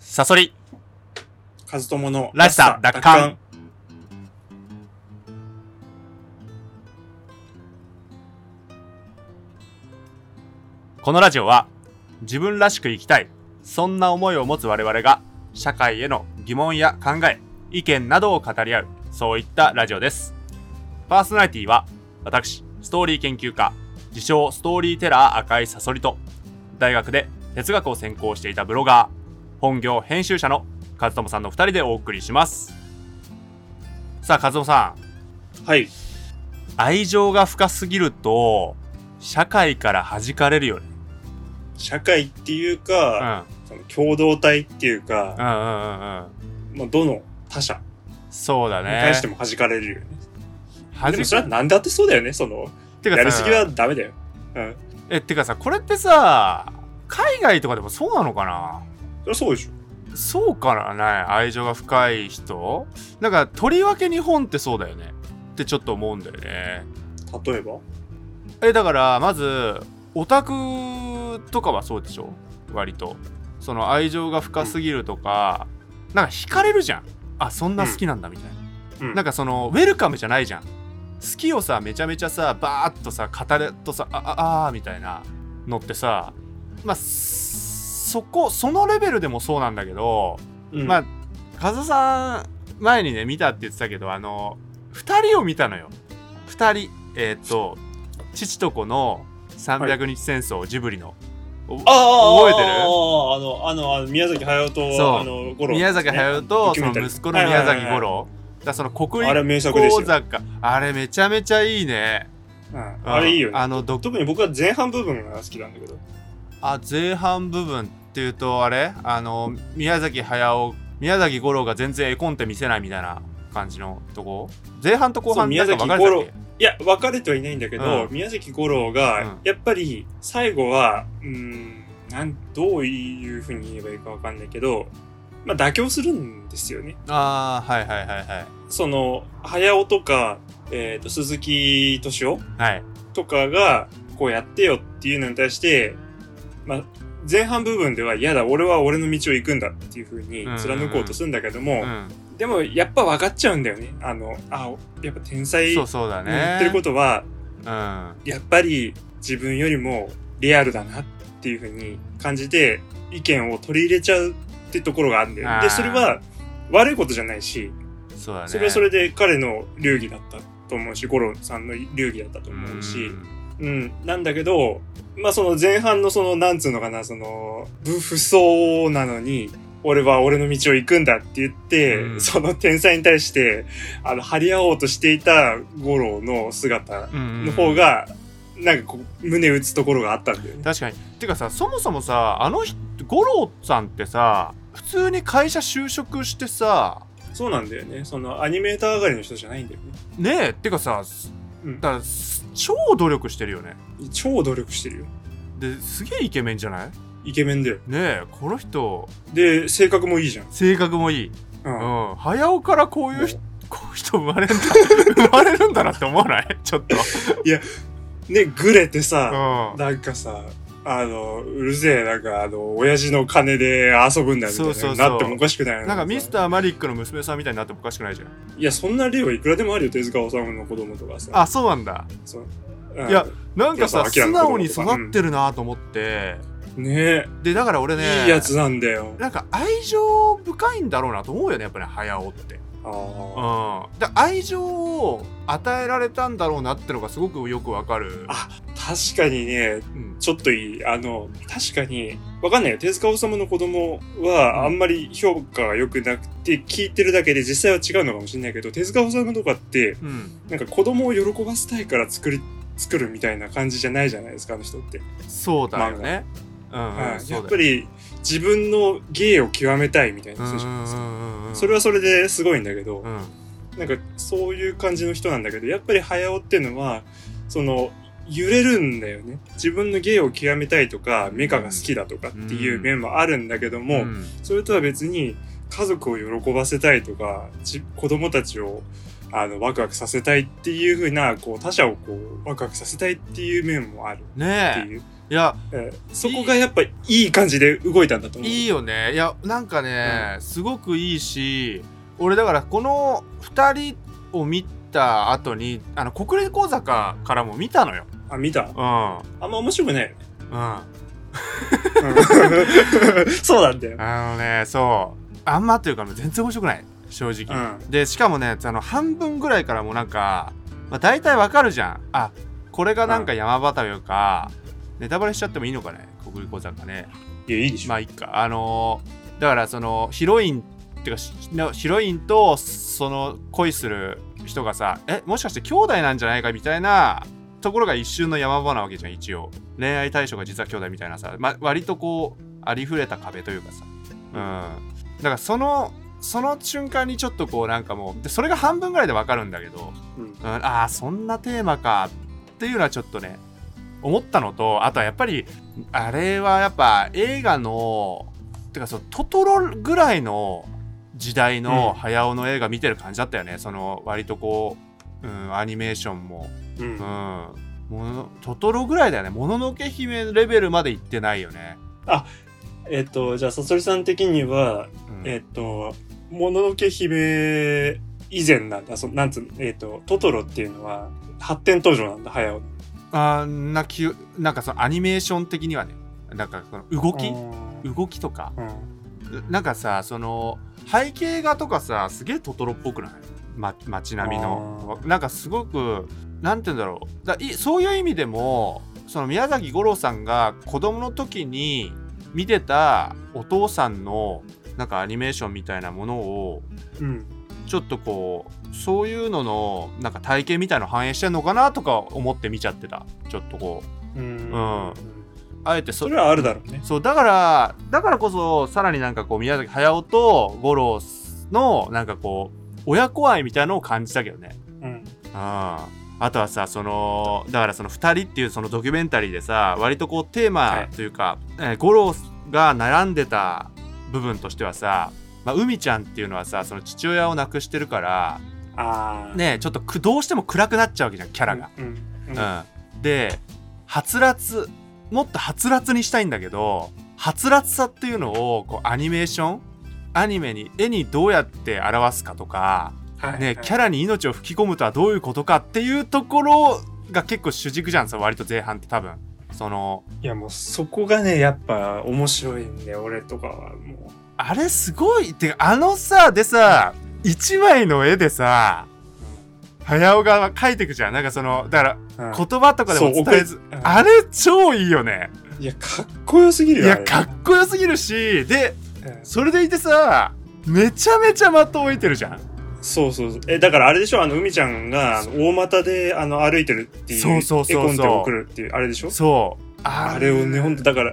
サソリ。カズトモのらしさ奪還。このラジオは自分らしく生きたい。そんな思いを持つ我々が社会への疑問や考え、意見などを語り合う、そういったラジオです。パーソナリティは私、ストーリー研究家、自称ストーリーテラー赤いサソリと、大学で哲学を専攻していたブロガー、本業編集者の和友さんの二人でお送りします。さあ、和友さん。はい。愛情が深すぎると、社会から弾かれるよね。社会っていううん。か、その共同体っていううんか、うんうんうん。まあ、どの他者にそうだね。対しても弾かれるよね。弾でもそれは何だってそうだよね、その、てかさやりすぎはダメだよ。うん。え、てかさ、これってさ、海外とかでもそうなのかな？そうでしょ。そうかなね愛情が深い人？なんか、とりわけ日本ってそうだよね。ってちょっと思うんだよね。例えば？え、だから、まず、オタクとかはそうでしょ？割と。その愛情が深すぎるとか、なんか惹かれるじゃん。あ、そんな好きなんだみたいな。うん。なんかその、ウェルカムじゃないじゃん。好きをさ、めちゃめちゃさ、バーッとさ、語るとさ、あ、あ、あーみたいなのってさ、まあ、そこ、そのレベルでもそうなんだけど、うん、まあ、カズさん、前にね、見たって言ってたけど、あの、二人を見たのよ。二人。えっ、と、父と子の300日戦争、ジブリの。おああ覚えてる？ああの、あの、あの宮崎駿と、そうあの、五郎、宮崎駿とその息子の宮崎五はいはいはい郎。だその国立名作ですよ。講坂。あれめちゃめちゃいいね。うんあれいいよね。あの、ど特に僕は前半部分が好きなんだけど。あ、前半部分っていうと、あれ？あの、宮崎駿、宮崎五郎が全然絵コンテ見せないみたいな感じのとこ？前半と後半宮崎なんか分かれてたっいや、分かれてはいないんだけど、うん宮崎五郎うんが、やっぱり、最後は、うーん、なん、どういうふうに言えばいいか分かんないけど、まあ、妥協するんですよね。けああ、はいはいはいはい。その、早尾とか、えっ、と、鈴木敏夫はい。とかが、こうやってよっていうのに対して、まあ、前半部分では、嫌だ、俺は俺の道を行くんだっていうふうに貫こうとするんだけども、うん。でも、やっぱ分かっちゃうんだよね。あの、あ、やっぱ天才そうそうだね。言ってることは、うん。やっぱり自分よりもリアルだなっていうふうに感じて、意見を取り入れちゃうってところがあるんだよね。で、それは悪いことじゃないし、そね。それはそれで彼の流儀だったと思うし、五郎さんの流儀だったと思うし、うん、なんだけど、まあその前半のその、なんつうのかな、その、不不相なのに、俺は俺の道を行くんだって言って、うんその天才に対して、あの、張り合おうとしていた五郎の姿うんの方、が、なんかこう、胸打つところがあったんだよね。確かに。てかさ、そもそもさ、あの人、五郎さんってさ、普通に会社就職してさ、そうなんだよね。その、アニメーター上がりの人じゃないんだよね。ねえ、てかさ、うんだから超努力してるよね。超努力してるよ。で、すげえイケメンじゃない？イケメンだよ。ねえ、この人、で、性格もいいじゃん。性格もいい。う。うんん。早尾からこういうこういう人生まれるんだ、生まれるんだなって思わない？ちょっと。ね、グレてさ、うん。なんかさ、あの、うるせえ、なんか、あの、親父の金で遊ぶんだよみたいなそうそうそうなってもおかしくないなんかミスー。ターマリックの娘さんみたいになってもおかしくないじゃん。いや、そんな例はいくらでもあるよ、手塚治虫の子供とかさ。あ、そうなんだ。そう。うんいや、なんかさ、素直に育ってるなと思って、ねで、だから俺ね、いいやつなんだよ。なんか愛情深いんだろうなと思うよね、やっぱり、早尾って。あうん。で、愛情を与えられたんだろうなってのがすごくよくわかる。あ確かにね、うん。ちょっといい。あの、確かに、わかんないよ。手塚治虫の子供は、あんまり評価が良くなくて、聞いてるだけで実際は違うのかもしれないけど、手塚治虫とかって、うん。なんか子供を喜ばせたいから作り、作るみたいな感じじゃないじゃないですか、あの人って。そうだよね。うん、うんはいやっぱり、自分の芸を極めたいみたいな人じゃないですか。それはそれですごいんだけど、うん。なんかそういう感じの人なんだけど、やっぱり早尾っていうのは、その、揺れるんだよね。自分の芸を極めたいとか、メカが好きだとかっていう面もあるんだけども、うんそれとは別に家族を喜ばせたいとか、じ子供たちをあのワクワクさせたいっていう風な、こう他者をこうワクワクさせたいっていう面もあるってねいう。いやうんそこがやっぱいい感じで動いたんだと思う。いいよね。いやなんかね、すごくいいし俺だからこの2人を見た後にあの国立講座かからも見たのよ。あ、見た？うん。あんま面白くないよね。うん。うん。そうなんだよ。あのねそう。あんまというか全然面白くない正直、うん。でしかもねあの半分ぐらいからもうなんか、まあ、大体わかるじゃん。あこれがなんか山端というか、ネタバレしちゃってもいいのかね国立講座かね。いや、いいでしょ。まあいいか。あのーだからそのヒロインってかヒロインとその恋する人がさえもしかして兄弟なんじゃないかみたいなところが一瞬の山場なわけじゃん一応。恋愛対象が実は兄弟みたいなさ、まあ、割とこうありふれた壁というかさ。うん。だからそのその瞬間にちょっとこうなんかもうでそれが半分ぐらいでわかるんだけど、うん。うん、ああそんなテーマかっていうのはちょっとね思ったのとあとはやっぱりあれはやっぱ映画のてかそのトトロぐらいの時代のうん。早尾の映画見てる感じだったよね、その割とこう、うん、アニメーションも、う。うん。ん、ものトトロぐらいだよね。もののけ姫レベルまで行ってないよね、えっと、じゃあ、さそりさん的には、うん。えっと、もののけ姫以前なんだ。そなんつうの、えっと、トトロっていうのは発展途上なんだ、早尾の。あーなきなんかそのアニメーション的にはねなんかその動き？うん。動きとか？うん。なんかさその背景画とかさすげえトトロっぽくない、ま、街並みの。なんかすごくなんて言うんだろう。だいそういう意味でもその宮崎五郎さんが子供の時に見てたお父さんのなんかアニメーションみたいなものをうん。ちょっとこうそういうののなんか体験みたいの反映してんのかなとか思って見ちゃってたちょっとこううん。うんあえてそそれはあるだろうね。そうだからだからこそさらになんかこう宮崎駿と五郎のなんかこう親子愛みたいなのを感じたけどねうん。ああとはさそのだからその2人っていうそのドキュメンタリーでさ割とこうテーマというか、えー五郎が悩んでた部分としてはさ、まあ、海ちゃんっていうのはさその父親を亡くしてるからああ。ねちょっとくどうしても暗くなっちゃうわけじゃんキャラが。うん。うん。うん、ではつらつもっとはつらつにしたいんだけどはつらつさっていうのをこうアニメーションアニメに絵にどうやって表すかとか、はいね、キャラに命を吹き込むとはどういうことかっていうところが結構主軸じゃんさ割と前半って多分そのいやもうそこがね、やっぱ面白いんで、俺とかはもう。あれすごいってかあのさでさ一枚の絵でさ早尾が描いてくじゃん。なんかそのだからうん。言葉とかでも伝えず送りうん。あれ超いいよね。いや、かっこよすぎるよ。いやかっこよすぎるしでうん。それでいてさめちゃめちゃ的置いてるじゃんそうそうそう。え、だからあれでしょ？あの、海ちゃんが、大股で、あの、歩いてるっていう。そうそうそうそう絵コンテを送るっていう、あれでしょ？そうああれをね、ほんと、だから、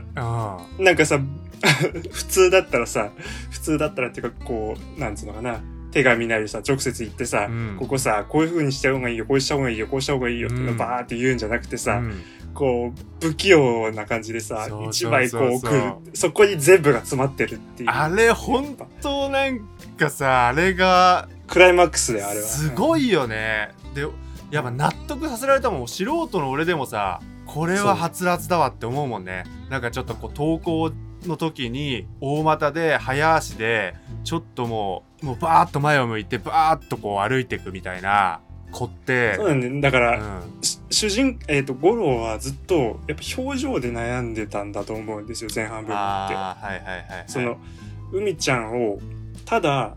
うんなんかさ、普通だったらさ、普通だったらっていうか、こう、なんつうのかな。手紙なりさ、直接言ってさ、うんここさ、こういう風にした方がいいよ、こうした方がいいよ、こうした方がいいよ、とかうんバーって言うんじゃなくてさ、うんこう、不器用な感じでさ一枚こう送る。そこに全部が詰まってるっていう。あれ本当なんかさあれがクライマックスであれは。すごいよね。でやっぱ納得させられたもん。素人の俺でもさこれははつらつだわって思うもんね。なんかちょっとこう投稿の時に大股で早足でちょっともうもうバーッと前を向いてバーッとこう歩いていくみたいな子って。そうなんだよだから、うん。し主人、えっ、と、五郎はずっと、やっぱ表情で悩んでたんだと思うんですよ、前半部分って。ああはいはいはい、はい、その、海ちゃんを、ただ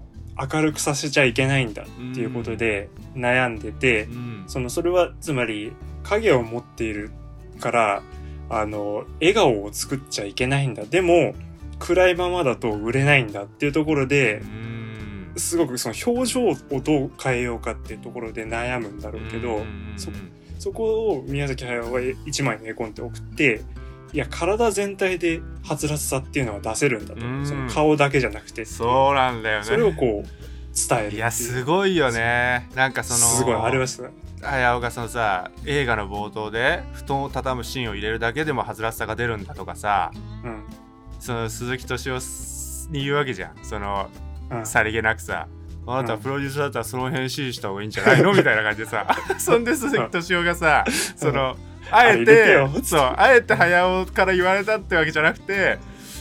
明るくさせちゃいけないんだっていうことで悩んでて、うん。その、それは、つまり、影を持っているから、あの、笑顔を作っちゃいけないんだ。でも、暗いままだと売れないんだっていうところでう、ん。すごくその表情をどう変えようかっていうところで悩むんだろうけど、そこを宮崎駿は一枚の絵コンテ送って、いや、体全体ではつらつさっていうのは出せるんだと。うんその顔だけじゃなくて。そうなんだよねそれをこう、伝えるいやすごいよねなんかそのすごい、あれはすごい。綾尾がそのさ映画の冒頭で布団を畳むシーンを入れるだけでもはずらしさが出るんだとかさうん。その鈴木敏夫に言うわけじゃんそのうん。さりげなくさあなたはプロデューサーだったらその辺指示した方がいいんじゃないの？みたいな感じでさ そんで鈴木敏夫がさそのあえあれ入れてそうあえて早尾から言われたってわけじゃなくて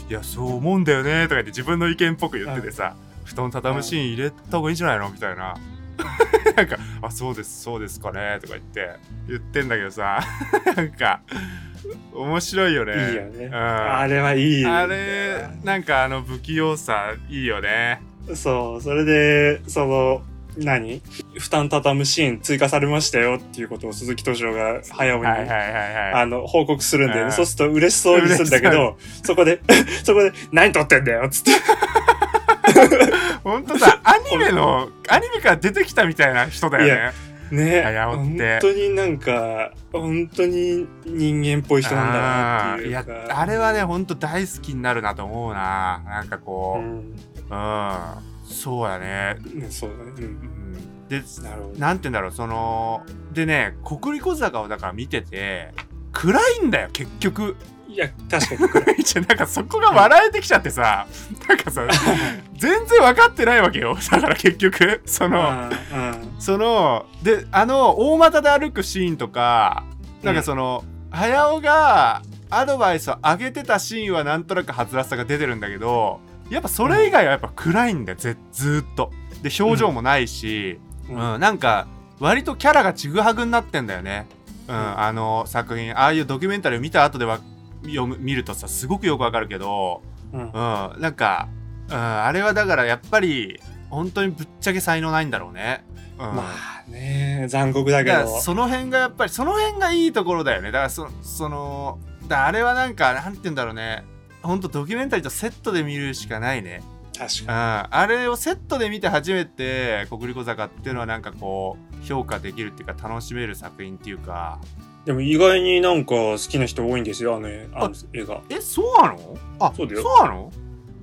いやそう思うんだよねとか言って自分の意見っぽく言っててさ布団畳むシーン入れた方がいいんじゃないのみたいな。なんか「あそうですそうですかね」とか言って言ってんだけどさ なんか面白いよね。いいよね。うん。あれはいい。あれなんかあの不器用さいいよね。そう、それで、その、何？負担畳むシーン追加されましたよっていうことを鈴木敏夫が早尾に、はいはいはいはい。あの、報告するんだよね。うん。そうすると嬉しそうにするんだけど、そこで、そこで、何撮ってんだよっつって。ほんとさアニメのアニメから出てきたみたいな人だよね。ね。本当になんか、本当に人間っぽい人なんだなっていういやあれはねほんと大好きになるなと思うな。なんかこう。うん、そうやね、うんそうだね。う。うんん、でなるほど。なんて言うんだろうそのでね国立小坂をだから見てて暗いんだよ結局いや、確かに。一応なんかそこが笑えてきちゃってさなんかさ 全然分かってないわけよだから結局その、うんそのであの大股で歩くシーンとかなんかその、早尾がアドバイスを上げてたシーンはなんとなくはつらつさが出てるんだけどやっぱそれ以外はやっぱ暗いんだよぜずーっと。で表情もないし、ううんん。なんか割とキャラがちぐはぐになってんだよね、うんあの作品ああいうドキュメンタリーを見た後では読む見るとさすごくよくわかるけど、うん。うん、なんか、うん、あれはだからやっぱり本当にぶっちゃけ才能ないんだろうね。うん、まあね、残酷だけど。その辺がやっぱりその辺がいいところだよね。だからそそのだあれはなんかなんて言うんだろうね本当ドキュメンタリーとセットで見るしかないね、うん、確かあれをセットで見て初めて国立小坂っていうのはなんかこう評価できるっていうか楽しめる作品っていうか。に。でも意外になんか好きな人多いんですよ、あのあの映画。えそうなの？あそうだよ。なの？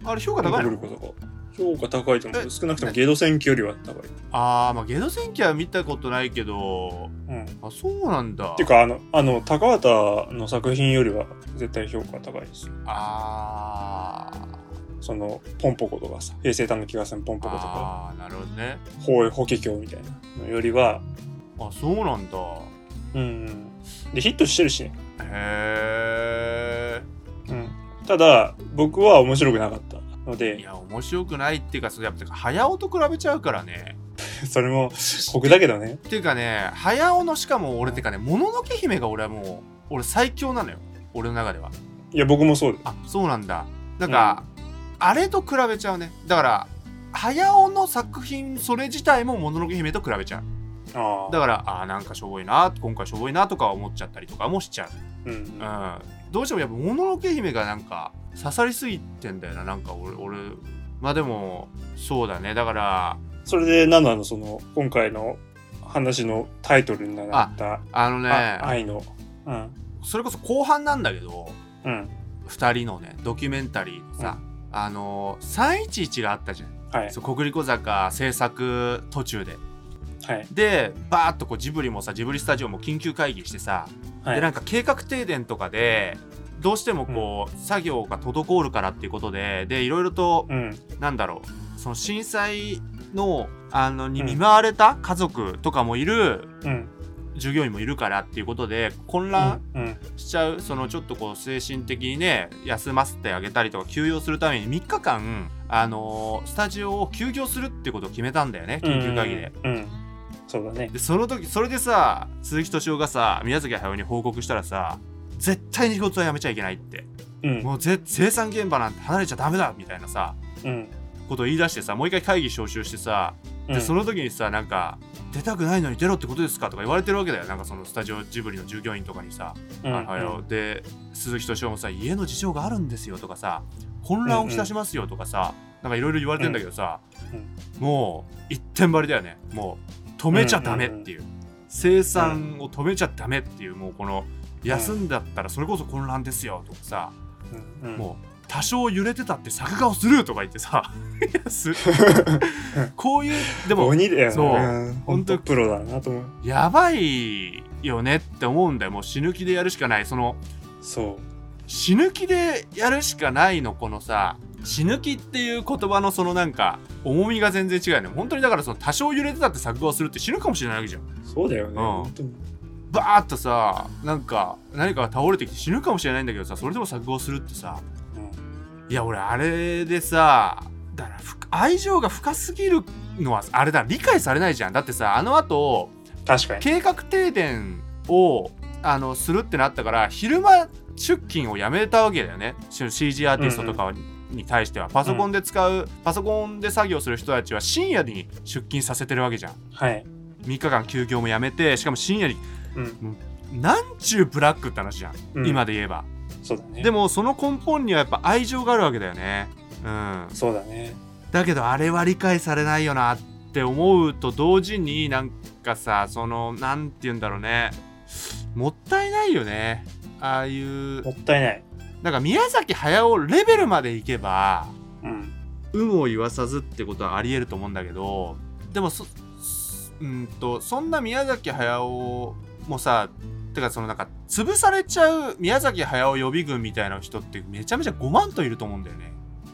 あれ評価高いの？国立小坂評価高いと思えう。少なくともゲド戦記よりは高い。あーまあゲド戦記は見たことないけどうん。あそうなんだっていうか、あの、あの、高畑の作品よりは絶対評価高いです。あーその、ポンポコとかさ、平成たぬき合戦ポンポコとか、あーなるほどね法法華経みたいなのよりは、あそうなんだうんうん。で、ヒットしてるしね。へうん。ただ、僕は面白くなかったのえいで、や面白くないっていうかそれやっぱ早尾と比べちゃうからね。それも酷だけどね。っていうかね早尾のしかも俺ってかねもののけ姫が俺はもう俺最強なのよ。俺の中では。いや、僕もそう。あそうなんだ。なんか、あれと比べちゃうね。だから早尾の作品それ自体ももののけ姫と比べちゃう。ああ。だからあーなんかしょぼいな今回しょぼいなとか思っちゃったりとかもしちゃう。うん。うん、どうしてもやっぱもののけ姫がなんか刺さりすぎてんだよななんか俺俺まあでもそうだねだからそれで、なんなの、その、今回の話のタイトルになった、あのねあ愛の。うん。それこそ後半なんだけどうん。2人のねドキュメンタリーでさ、あの311があったじゃん、はい。そう国立小坂制作途中ではい。でバーッとこうジブリもさジブリスタジオも緊急会議してさ、はい。でなんか計画停電とかでどうしてもこう、作業が滞るからっていうことででいろいろとうん。なんだろうその震災のあのに見舞われた家族とかもいる、うん。従業員もいるからっていうことで混乱うん。しちゃう、そのちょっとこう精神的にね休ませてあげたりとか休養するために3日間あのースタジオを休業するってことを決めたんだよね緊急会議で。うん。うん。そうだね。でその時それでさ鈴木敏夫がさ宮崎駿に報告したらさ絶対に仕事はやめちゃいけないって。うん。もうぜ生産現場なんて離れちゃダメだみたいなさうん。ことを言い出してさもう一回会議招集してさで、うん。その時にさなんか出たくないのに出ろってことですかとか言われてるわけだよ。なんかそのスタジオジブリの従業員とかにさ、うん。あはよで鈴木敏夫もさ家の事情があるんですよとかさ混乱をきたしますよとかさ、なんかいろいろ言われてんだけどさ、うん。もう一点張りだよね。もう止めちゃダメっていう,、生産を止めちゃダメっていうもうこの休んだったらそれこそ混乱ですよとかさ、うん。うん。もう多少揺れてたって作画をするとか言ってさ こういうでも鬼だよね。そう。うん本当プロだなと思う。やばいよねって思うんだよ。もう死ぬ気でやるしかない。そのそ死ぬ気でやるしかないのこのさ死ぬ気っていう言葉のそのなんか重みが全然違うよ。ね本当にだからその多少揺れてたって作画をするって死ぬかもしれないわけじゃん。う。そうだよね。ん。本当にバーッとさなんか何かが倒れてきて死ぬかもしれないんだけどさそれでも錯誤するってさ。うん。いや俺あれでさだからふ愛情が深すぎるのはあれだ。理解されないじゃん。だってさあの後確かに。計画停電をあのするってなったから昼間出勤をやめたわけだよね。CG アーティストとかに対しては。パソコンで使う、パソコンで作業する人たちは深夜に出勤させてるわけじゃん。はい。3日間休業もやめてしかも深夜にうん。なんちゅうブラックって話じゃん、うん今で言えばそうだね。でもその根本にはやっぱ愛情があるわけだよねうんそうだね。だけどあれは理解されないよなって思うと同時になんかさそのなんて言うんだろうねもったいないよねああいうもったいない。なんか宮崎駿レベルまでいけばうん。有無を言わさずってことはありえると思うんだけどでもそそうんとそんな宮崎駿もさてかそのなんか潰されちゃう宮崎駿予備軍みたいな人ってめちゃめちゃ5万といると思うんだよね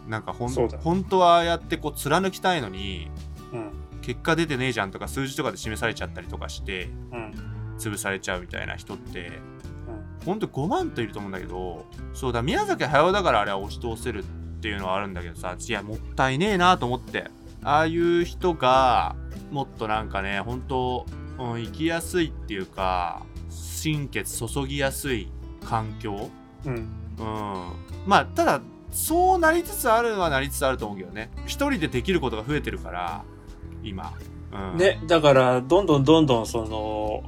なんかほん本当はああやってこう貫きたいのにうん。結果出てねえじゃんとか数字とかで示されちゃったりとかしてうん。潰されちゃうみたいな人ってうん。ほんと5万といると思うんだけどそうだ宮崎駿だからあれは押し通せるっていうのはあるんだけどさいやもったいねえなと思ってああいう人がもっとなんかね本当、うん、生きやすいっていうか心血注ぎやすい環境？うん。うん。まあただそうなりつつあるのはなりつつあると思うけどね。一人でできることが増えてるから今、うん、ね、だから、どんどんどんどん、その、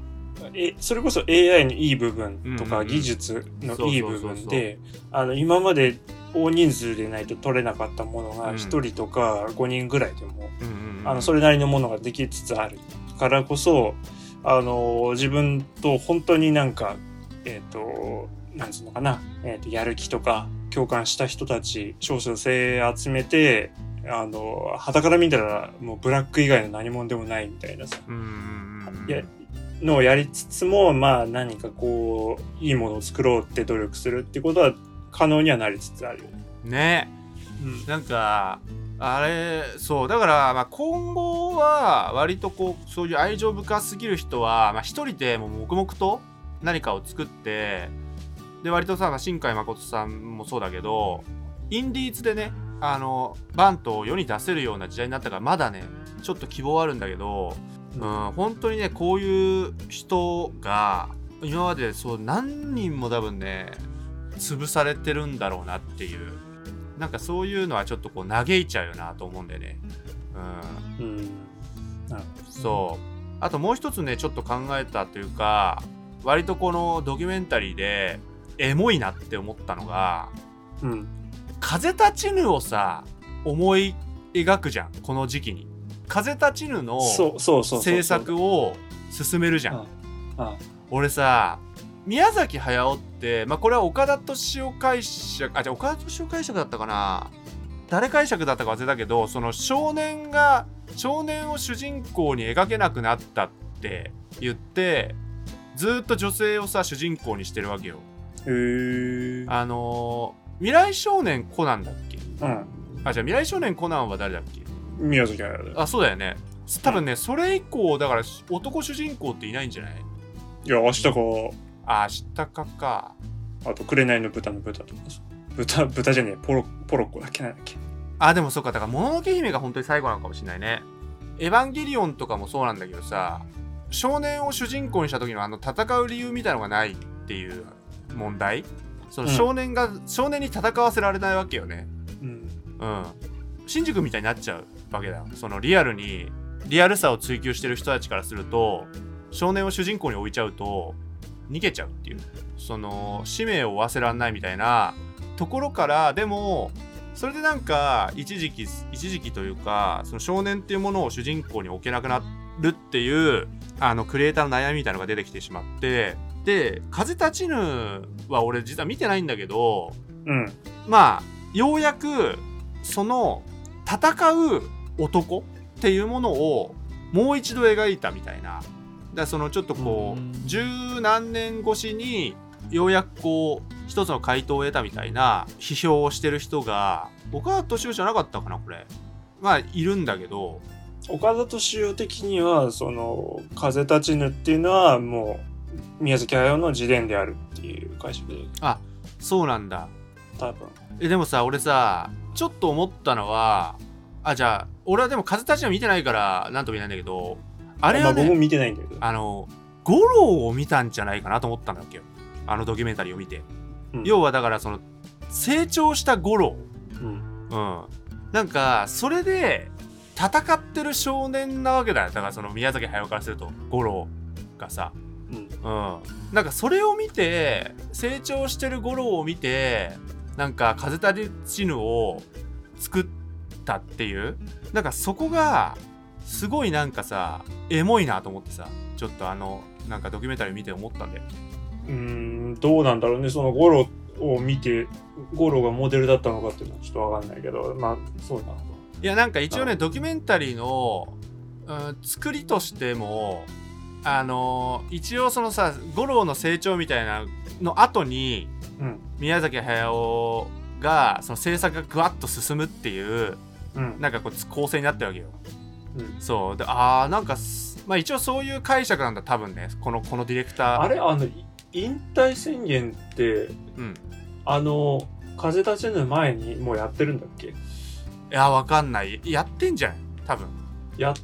え、それこそ AI のいい部分とか技術のいい部分で、あの、今まで大人数でないと取れなかったものがうん。1人とか5人ぐらいでも、あの、それなりのものができつつあるからこそ、あの、自分と本当になんか、えっ、と、なんつうのかな、えっ、と、やる気とか、共感した人たち、少々性集めて、あの、旗から見たら、もうブラック以外の何者でもないみたいなさ、やのをやりつつも、まあ何かこう、いいものを作ろうって努力するってことは可能にはなりつつあるよね。ねうん。なんかあれそう。だから、まあ、今後は割とこうそういう愛情深すぎる人は、まあ、一人でもう黙々と何かを作ってで割とさ、まあ新海誠さんもそうだけどインディーズでねあのバントを世に出せるような時代になったからまだねちょっと希望あるんだけど、うん、本当にねこういう人が今までそう何人も多分ね潰されてるんだろうなっていうなんかそういうのはちょっとこう嘆いちゃうよなと思うんだよね。うんうん。そうあともう一つねちょっと考えたというか割とこのドキュメンタリーでエモいなって思ったのが。うん。「風立ちぬ」をさ思い描くじゃんこの時期に。風立ちぬの。制作を進めるじゃん。俺さ宮崎駿って、まあ、これは岡田敏夫解釈あじゃあ岡田敏夫解釈だったかな。誰解釈だったか忘れたけどその少年が少年を主人公に描けなくなったって言ってずーっと女性をさ主人公にしてるわけよ。へえ。あのー未来少年コナンだっけ？うん。あじゃあ未来少年コナンは誰だっけ？宮崎駿だ。あそうだよね。多分ねそれ以降だから男主人公っていないんじゃない？いや、明日か、あ明日かか。あと、紅の豚の豚とかさ。豚、豚じゃねえ、ポロ、ポロッコだっけなんだっけ。あでもそうか。だからもののけ姫が本当に最後なのかもしれないね。エヴァンゲリオンとかもそうなんだけどさ少年を主人公にした時のあの戦う理由みたいのがないっていう問題。そのうん。少年が、少年に戦わせられないわけよね。うん。うん。新宿みたいになっちゃうわけだよ。そのリアルにリアルさを追求してる人たちからすると少年を主人公に置いちゃうと逃げちゃうっていうその使命を負わせらんないみたいなところからでもそれでなんか一時期一時期というかその少年っていうものを主人公に置けなくなるっていうあのクリエイターの悩みみたいなのが出てきてしまってで「風立ちぬ」は俺実は見てないんだけどうん。まあようやくその戦う男っていうものをもう一度描いたみたいなだそのちょっとこう十何年越しにようやくこう一つの回答を得たみたいな批評をしてる人が岡田敏夫じゃなかったかなこれ。まあいるんだけど。岡田敏夫的には、その、風立ちぬっていうのはもう、宮崎駿の自伝であるっていう解釈で。そうなんだ。多分。えでもさ俺さちょっと思ったのはあじゃあ俺はでも風立ちは見てないからなんとも言えないんだけどあれはねまあ僕も見てないんだけど。あの五郎を見たんじゃないかなと思ったんだっけよあのドキュメンタリーを見て、うん。要はだからその成長した五郎。うん。うん。なんかそれで戦ってる少年なわけだよ。だからその宮崎駿からすると五郎がさ。うん。うん。なんかそれを見て成長してる五郎を見てなんか風立ちぬを作ったっていう。なんかそこがすごいなんかさエモいなと思ってさちょっとあのなんかドキュメンタリー見て思ったんだよ。うーんどうなんだろうね。そのゴロを見てゴロがモデルだったのかっていうのはちょっとわかんないけどまあそうなのか。いやなんか一応ねドキュメンタリーの、うん、作りとしてもあの一応そのさ五郎の成長みたいなの後にうん。宮崎駿がその制作がぐわっと進むっていううん。なんかこう構成になったわけようん。そう。であーなんかすまあ一応そういう解釈なんだ多分ね。このこのディレクター。あれあのい引退宣言ってうん。あの風立ちぬ前にもうやってるんだっけ？いやわかんない。やってんじゃない多分。やっ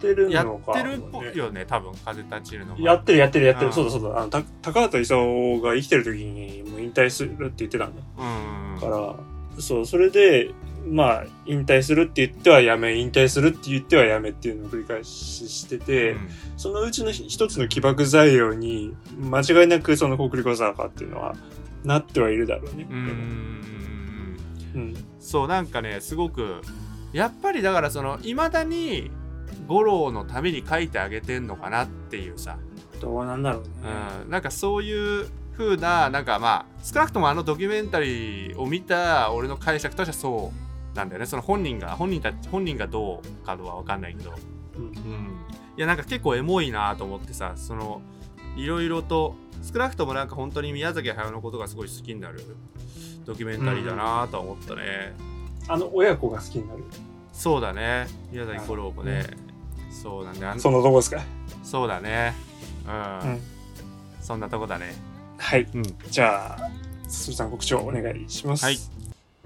てるやのかってるっぽねいよね多分風立ちるのがやってるやってるやってる、うん。そうだそうだ。あのた高畑勲が生きてる時にもう引退するって言ってたんだ。うん。からそうそれでまあ引退するって言ってはやめ引退するって言ってはやめっていうのを繰り返ししてて、うん。そのうちの一つの起爆材料に間違いなくその北陸坂っていうのはなってはいるだろうね。うん。うん。うん。うんうんそうなんかねすごくやっぱりだからそのいまだに五郎のために書いてあげてんのかなっていうさ、どうなんだろうね。うん、なんかそういう風ななんかまあ少なくともあのドキュメンタリーを見た俺の解釈としてはそうなんだよね。その本人が本人たち本人がどうかは分かんないけど、うん。うん、いやなんか結構エモいなと思ってさそのいろいろと少なくともなんか本当に宮崎駿のことがすごい好きになる。ドキュメンタリーだなとは思ったね、あの親子が好きになる。そうだね。宮崎五郎もね、そうなんだあんそのとこですか？そうだね。うん、うん。そんなとこだね。はい。うん。じゃあ、するさん告知をお願いします。はい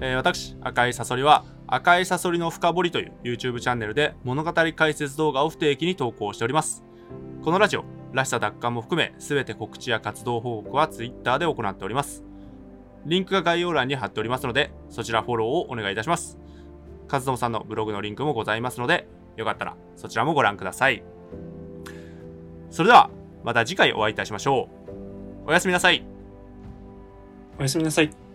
えー私赤いサソリは赤いサソリの深掘りという YouTube チャンネルで物語解説動画を不定期に投稿しております。このラジオらしさ奪還も含め全て告知や活動報告は Twitter で行っております。リンクが概要欄に貼っておりますのでそちらフォローをお願いいたします。カズドモさんのブログのリンクもございますのでよかったらそちらもご覧ください。それではまた次回お会いいたしましょう。おやすみなさい。おやすみなさい。